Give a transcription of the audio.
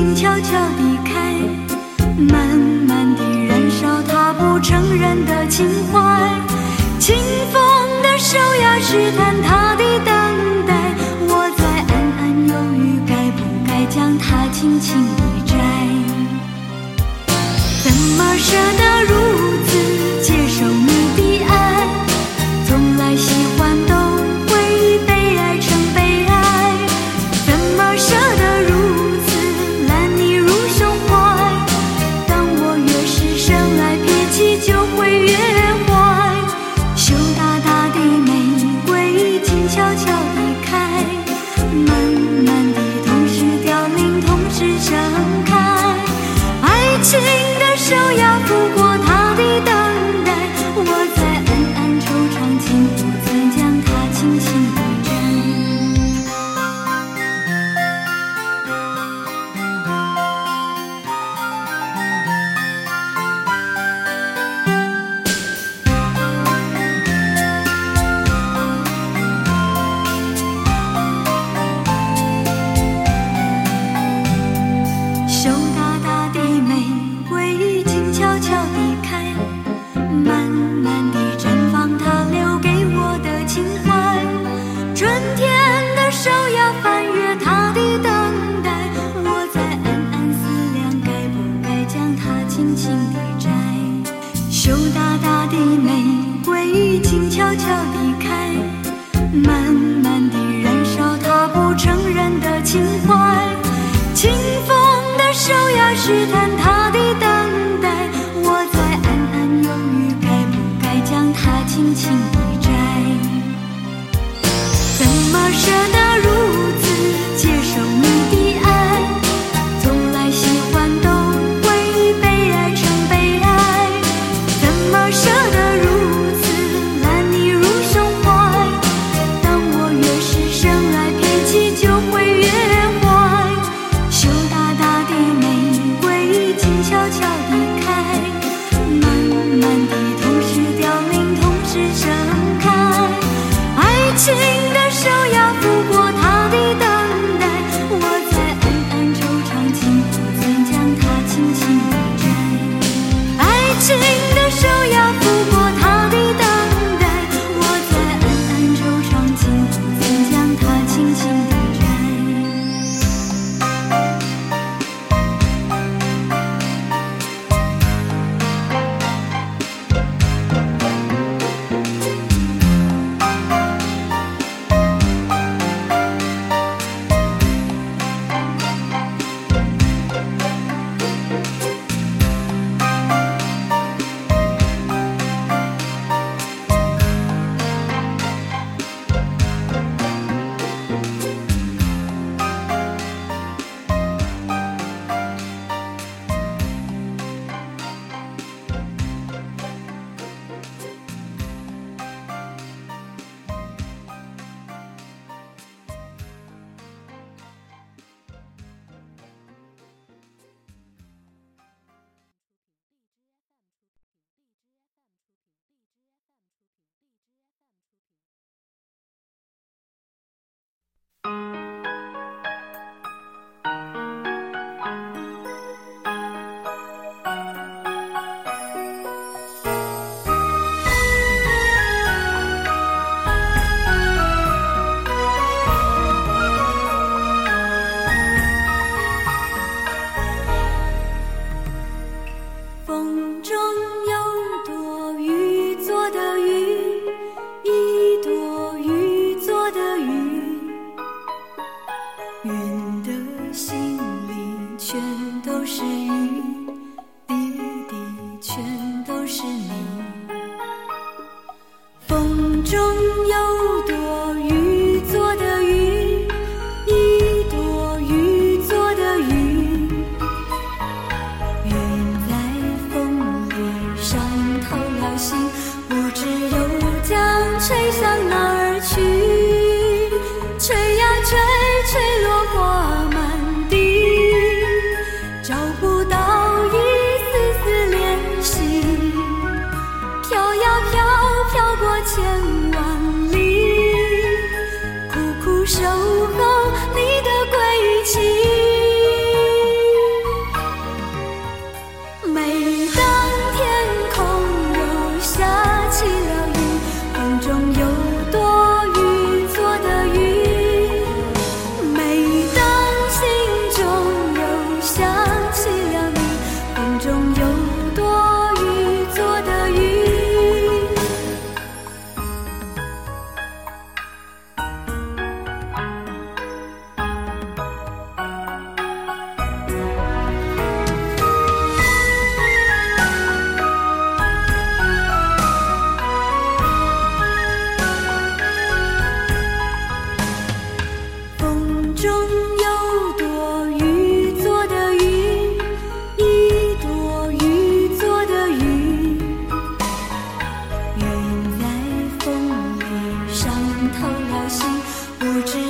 静悄悄地开，慢慢地燃烧他不承认的情怀。清风的手呀，试探他的等待。我在暗暗犹豫，该不该将它轻轻地摘？怎么舍得如？悄悄地云的心里全都是雨。心不知